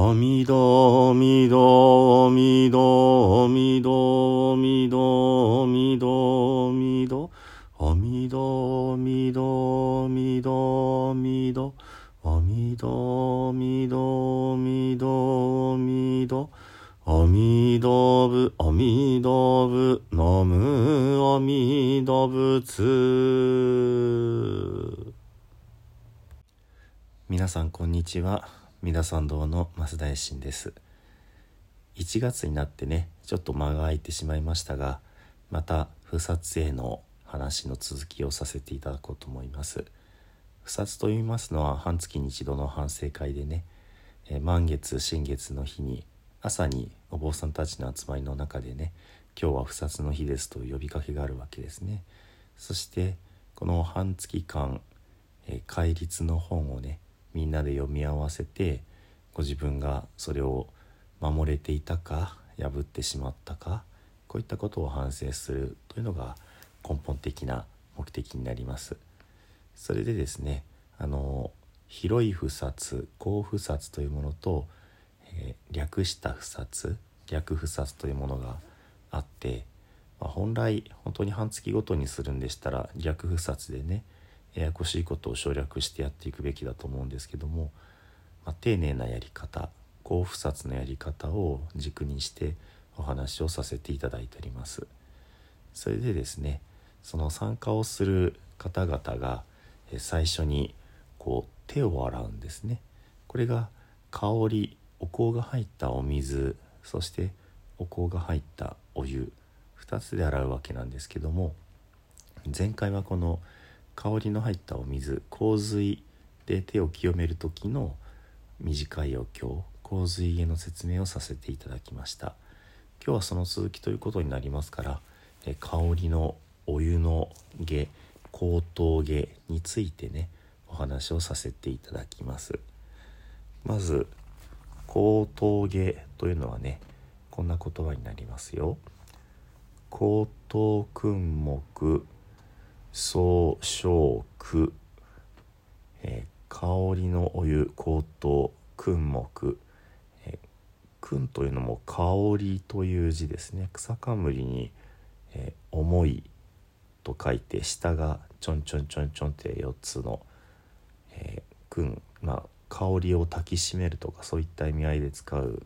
阿弥陀阿弥陀阿弥陀阿弥陀阿弥陀阿弥陀阿弥陀阿弥陀阿弥陀阿弥陀阿弥陀阿弥陀阿弥陀阿弥陀阿弥陀阿弥陀仏阿弥陀仏南無阿弥陀仏皆さんこんにちは。三田参道の増大臣です。1月になってねちょっと間が空いてしまいましたがまた不殺への話の続きをさせていただこうと思います。不殺と言いますのは半月に一度の反省会でね、え満月新月の日に朝にお坊さんたちの集まりの中でね今日は不殺の日ですという呼びかけがあるわけですね。そしてこの半月間、え戒律の本をねみんなで読み合わせてご自分がそれを守れていたか破ってしまったかこういったことを反省するというのが根本的な目的になります。それでですねあの広い不殺高不殺というものと、えー、略した不殺略不殺というものがあって、まあ、本来本当に半月ごとにするんでしたら略不殺でねややこしいことを省略してやっていくべきだと思うんですけども、まあ、丁寧なやり方高不殺のやり方を軸にしてお話をさせていただいております。それでですねその参加をする方々が最初にこう手を洗うんですね。これが香りお香が入ったお水そしてお香が入ったお湯2つで洗うわけなんですけども前回はこの「香りの入ったお水洪水で手を清める時の短いお経洪水への説明をさせていただきました。今日はその続きということになりますから香りのお湯の下高等下についてねお話をさせていただきます。まず高等下というのはねこんな言葉になりますよ。高等訓目総称句、えー、香りのお湯香糖君目、えー、君というのも香りという字ですね。草冠に、えー、重いと書いて下がちょんちょんちょんちょんって4つの、えー、君まあ香りを焚きしめるとかそういった意味合いで使う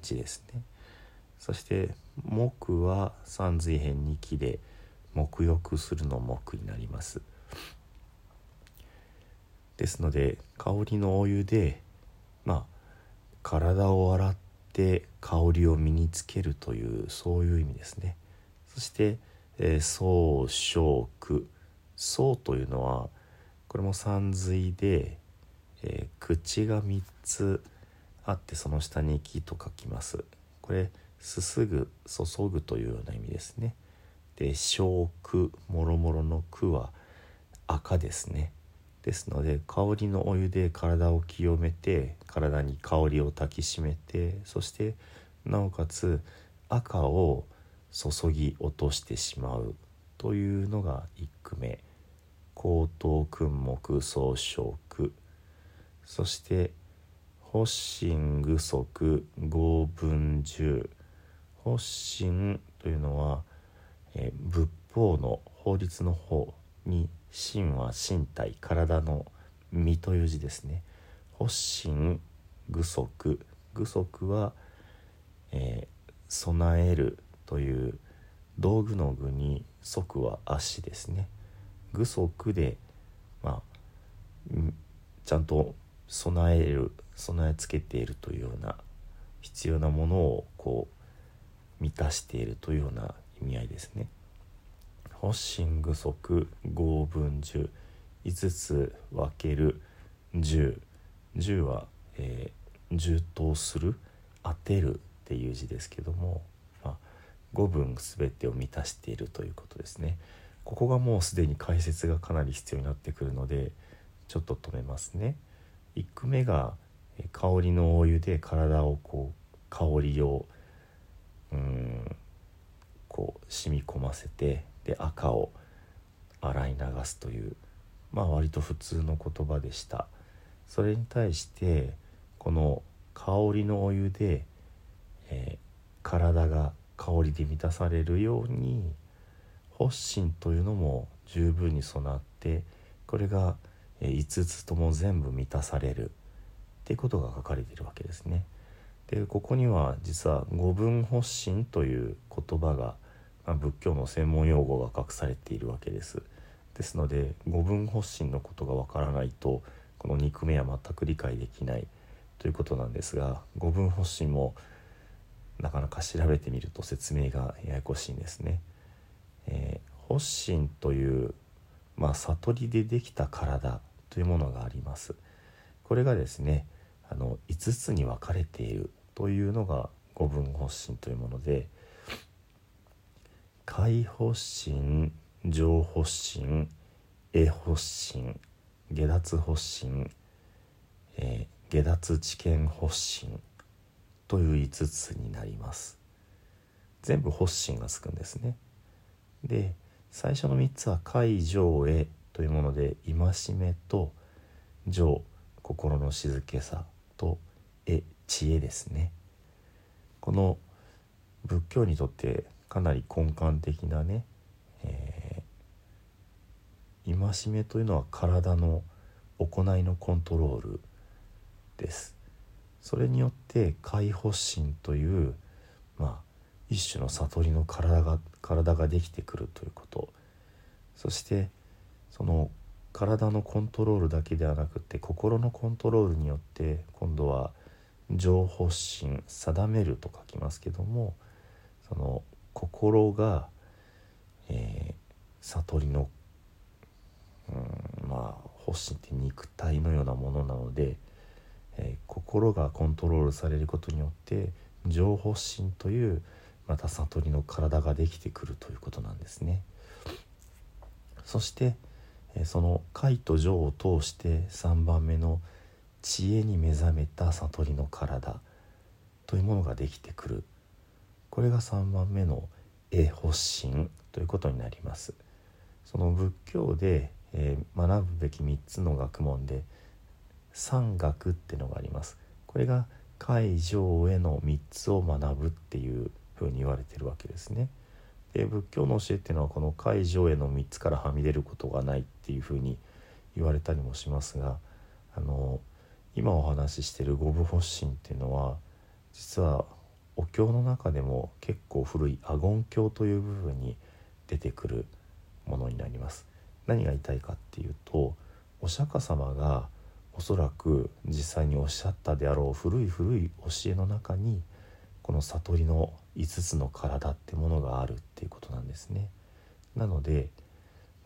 字ですね。そして木は三髄辺に木で「沐浴するの木になります。ですので香りのお湯でまあ体を洗って香りを身につけるというそういう意味ですね。そして「えー、総小句」「総」というのはこれも三髄で、えー、口が3つあってその下に「木」と書きます。これすすぐ注ぐというような意味ですね。で小句もろもろの句は赤ですね。ですので香りのお湯で体を清めて体に香りを焚きしめてそしてなおかつ赤を注ぎ落としてしまうというのが1句目。高等訓目総称句そして発心具足合文十。発心というのは、法の法律の方に身は身体体の身という字ですね。発心具足。具足は、えー、備えるという道具の具に足は足ですね。具足でまあちゃんと備える備え付けているというような必要なものをこう満たしているというような意味合いですね。発信具足合分10 5つ分ける10 10は、えー、充当する当てるっていう字ですけども、まあ、5分全てを満たしているということですね。ここがもうすでに解説がかなり必要になってくるのでちょっと止めますね。1句目が香りのお湯で体をこう香りをうんこう染み込ませてで赤を洗い流すというまあ割と普通の言葉でしたそれに対してこの香りのお湯で、えー、体が香りで満たされるように発心というのも十分に備わってこれが5つとも全部満たされるっていうことが書かれているわけですね。でここには実は五分発心という言葉が、まあ、仏教の専門用語が隠されているわけです。ですので五分発心のことがわからないとこの肉目は全く理解できないということなんですが五分発心もなかなか調べてみると説明がややこしいんですね。えー、発心という、まあ、悟りでできた体というものがあります。これがですねあの5つに分かれているというのが五分発心というもので解発心上発心栄発心下脱発心、えー、下脱知見発心という5つになります。全部発心がつくんですね。で最初の3つは「解上へ」というもので戒めと「上」心の静けさと「え」知恵ですね。この仏教にとってかなり根幹的なね、えー、戒めというのは体の行いのコントロールです。それによって解放心というまあ一種の悟りの体が体ができてくるということ。そしてその体のコントロールだけではなくて心のコントロールによって今度は情報心定めると書きますけどもその心が、えー、悟りの、うん、まあ発心って肉体のようなものなのでえー、心がコントロールされることによって情報心というまた悟りの体ができてくるということなんですね。そして、え、その解と情を通して3番目の知恵に目覚めた悟りの体というものができてくるこれが3番目の「え発心」ということになります。その仏教で、えー、学ぶべき3つの学問で三学っていうのがありますこれが海上への3つを学ぶっていうふうに言われてるわけですねで仏教の教えっていうのはこの海上への3つからはみ出ることがないっていうふうに言われたりもしますがあの今お話ししてる五部発心っていうのは実はお経の中でも結構古い阿言経という部分に出てくるものになります何が言いたいかっていうとお釈迦様がおそらく実際におっしゃったであろう古い古い教えの中にこの悟りの5つの体ってものがあるっていうことなんですね。なので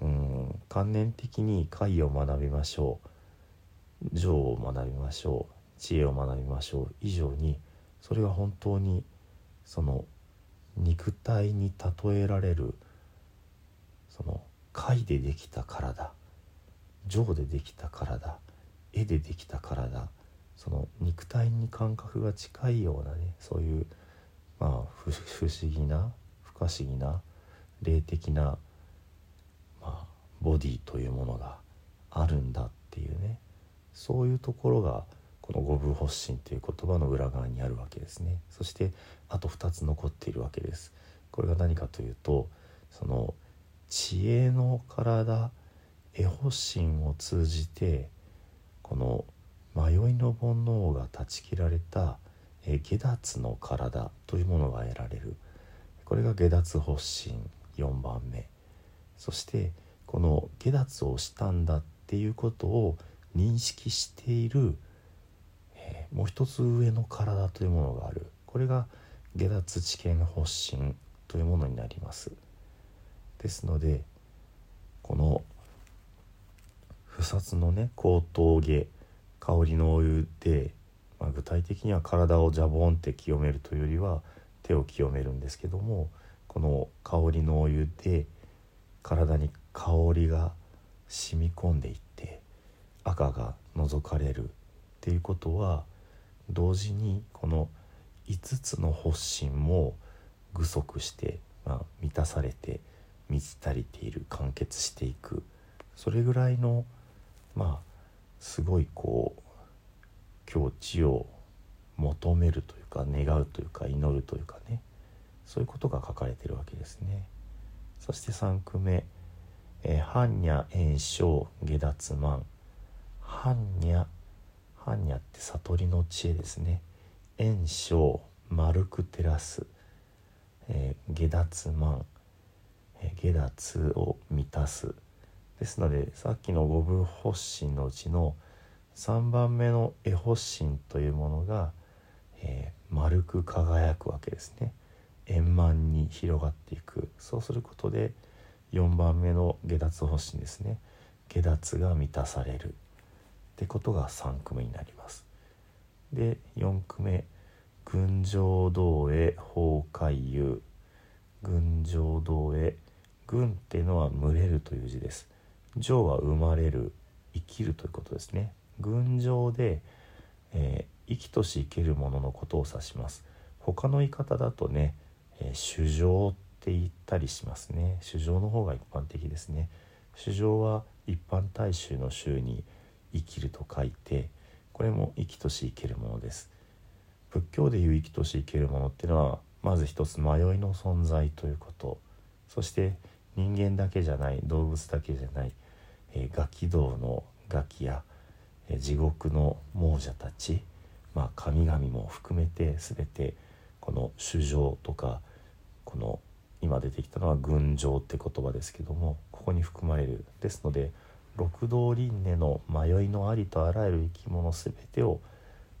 うん観念的に解を学びましょう情を学びましょう知恵を学びましょう以上にそれが本当にその肉体に例えられるその貝でできた体情でできた体絵でできた体その肉体に感覚が近いようなねそういうまあ不思議な不可思議な霊的な、まあ、ボディというものがあるんだっていうねそういうところがこの五分発心という言葉の裏側にあるわけですね。そしてあと2つ残っているわけです。これが何かというとその知恵の体絵発心を通じてこの迷いの煩悩が断ち切られた下脱の体というものが得られる。これが下脱発心4番目。そしてこの下脱をしたんだっていうことを認識している、もう一つ上の体というものがある。これが下脱知見発心というものになります。ですのでこの不殺のね後頭下香りのお湯で、まあ、具体的には体をジャボンって清めるというよりは手を清めるんですけどもこの香りのお湯で体に香りが染み込んでいって赤が覗かれるっていうことは同時にこの5つの発心も具足して、まあ、満たされて満ち足りている完結していく。それぐらいのまあすごいこう境地を求めるというか願うというか祈るというかね。そういうことが書かれてるわけですね。そして3句目「、般若炎症下脱万」般若般若って悟りの知恵ですね。炎症丸く照らす、えー、下脱万、えー、下脱を満たす。ですのでさっきの五分発心のうちの3番目の絵発心というものが、えー、丸く輝くわけですね。円満に広がっていく。そうすることで4番目の下脱発心ですね。下脱が満たされる。ってことが3句目になります。で4句目「群青道へ崩壊遊」群青道へ。群っていうのは群れるという字です。情は生まれる。生きるということですね。群青で、えー、生きとし生けるもののことを指します。他の言い方だとね、えー、主情って言ったりしますね。主情の方が一般的ですね。主情は一般大衆の衆に生きると書いてこれも生きとし生けるものです。仏教でいう生きとし生けるものっていうのはまず一つ迷いの存在ということ。そして人間だけじゃない動物だけじゃない、えー、ガキ道のガキや、えー、地獄の亡者たち、まあ、神々も含めて全てこの衆生とかこの今出てきたのは群青って言葉ですけどもここに含まれる。ですので六道輪廻の迷いのありとあらゆる生き物全てを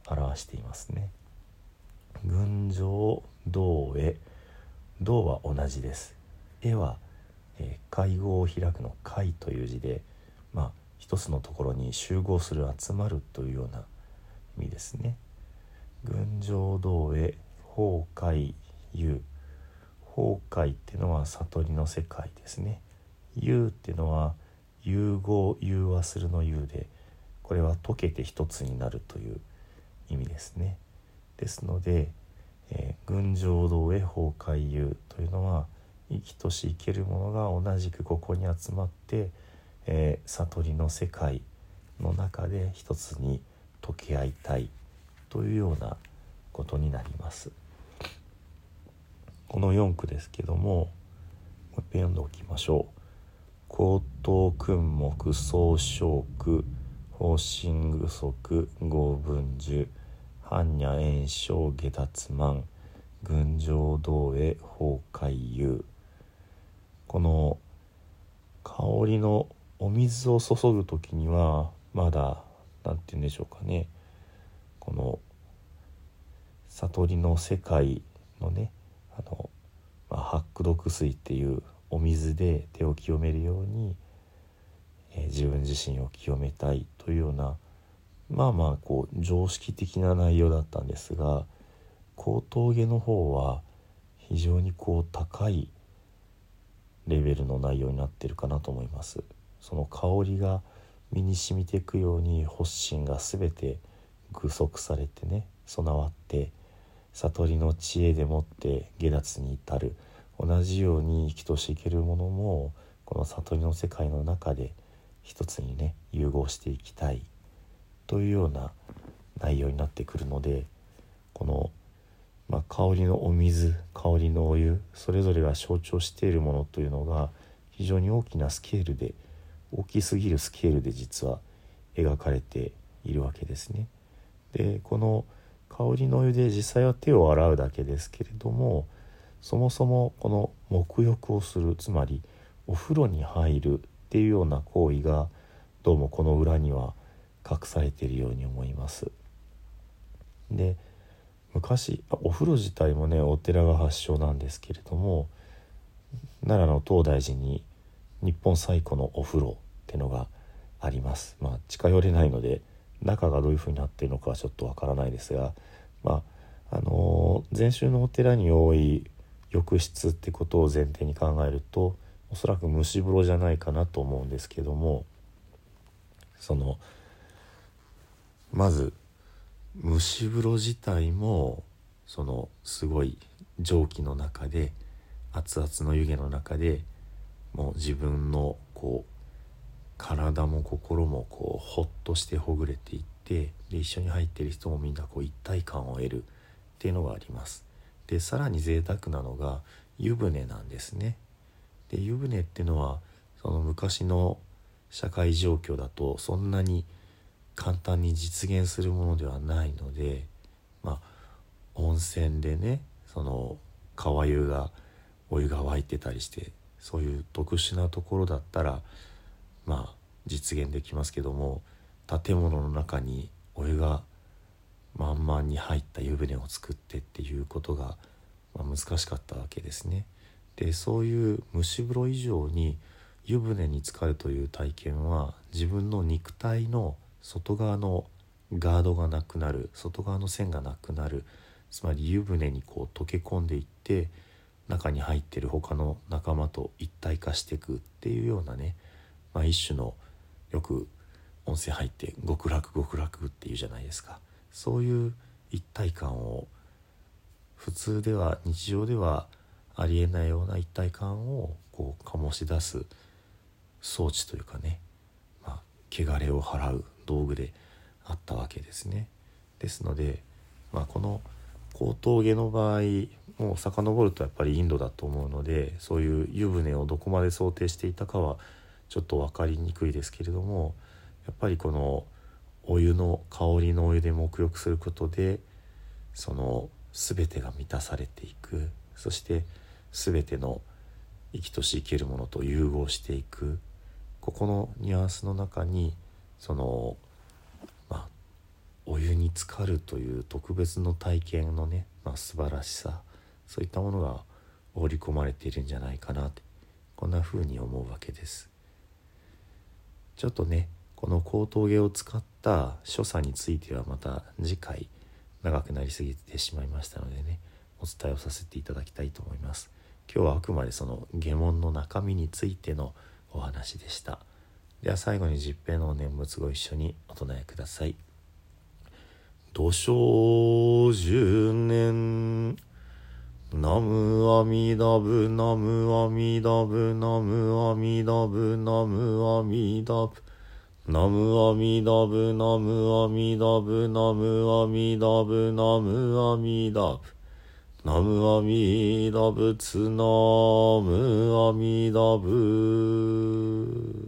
表していますね。群青道へ道は同じです。絵はえー、会合を開くの会という字で、まあ、一つのところに集合する集まるというような意味ですね。群青道へ崩壊遊崩壊っていうのは悟りの世界ですね。遊っていうのは融合融和するの遊でこれは溶けて一つになるという意味ですね。ですので、えー、群青道へ崩壊遊というのは生きとし生けるものが同じくここに集まって、えー、悟りの世界の中で一つに溶け合いたいというようなことになります。この4句ですけどももう一遍読んでおきましょう。高等訓目総称句方針具足合文樹般若炎症下脱万群青道へ崩壊遊。この香りのお水を注ぐ時にはまだ何て言うんでしょうかね。この悟りの世界のねあの、まあ、八苦毒水っていうお水で手を清めるように、えー、自分自身を清めたいというようなまあまあこう常識的な内容だったんですが高峠の方は非常にこう高いレベルの内容になってるかなと思います。その香りが身に染みていくように発心が全て具足されてね備わって悟りの知恵でもって下脱に至る同じように生きとし生けるものもこの悟りの世界の中で一つにね融合していきたいというような内容になってくるのでこのまあ、香りのお水香りのお湯それぞれが象徴しているものというのが非常に大きなスケールで大きすぎるスケールで実は描かれているわけですね。でこの香りのお湯で実際は手を洗うだけですけれどもそもそもこの沐浴をするつまりお風呂に入るっていうような行為がどうもこの裏には隠されているように思います。で昔お風呂自体もねお寺が発祥なんですけれども奈良の東大寺に日本最古のお風呂ってのがありますまあ近寄れないので中がどういうふうになってるのかはちょっとわからないですがまああのー、禅宗のお寺に多い浴室ってことを前提に考えるとおそらく蒸し風呂じゃないかなと思うんですけどもそのまず蒸し風呂自体もそのすごい蒸気の中で熱々の湯気の中でもう自分のこう体も心もこうほっとしてほぐれていってで一緒に入ってる人もみんなこう一体感を得るっていうのがあります。でさらに贅沢なのが湯船なんですね。で湯船っていうのはその昔の社会状況だとそんなに簡単に実現するものではないのでまあ温泉でねその川湯がお湯が沸いてたりしてそういう特殊なところだったらまあ実現できますけども建物の中にお湯が満々に入った湯船を作ってっていうことが、まあ、難しかったわけですね。でそういう蒸し風呂以上に湯船に浸かるという体験は自分の肉体の外側のガードがなくなる外側の線がなくなるつまり湯船にこう溶け込んでいって中に入ってる他の仲間と一体化していくっていうようなね、まあ、一種のよく温泉入って極楽極楽っていうじゃないですかそういう一体感を普通では日常ではありえないような一体感をこう醸し出す装置というかね、まあ、汚れを払う道具であったわけですね。ですので、まあ、この高峠の場合もう遡るとやっぱりインドだと思うのでそういう湯船をどこまで想定していたかはちょっと分かりにくいですけれどもやっぱりこのお湯の香りのお湯で沐浴することでその全てが満たされていくそして全ての生きとし生けるものと融合していくここのニュアンスの中にそのまあお湯に浸かるという特別の体験のね、まあ、素晴らしさそういったものが織り込まれているんじゃないかなってこんな風に思うわけです。ちょっとねこの高峠を使った所作についてはまた次回長くなりすぎてしまいましたのでねお伝えをさせていただきたいと思います。今日はあくまでその下門の中身についてのお話でした。では最後に十平の念仏ご一緒にお唱えください。土生十年ナムアミダブナムアミダブナムアミダブナムアミダブナムアミダブナムアミダブナムアミダブナムアミダブ。ナムアミダブツナムアミダブ。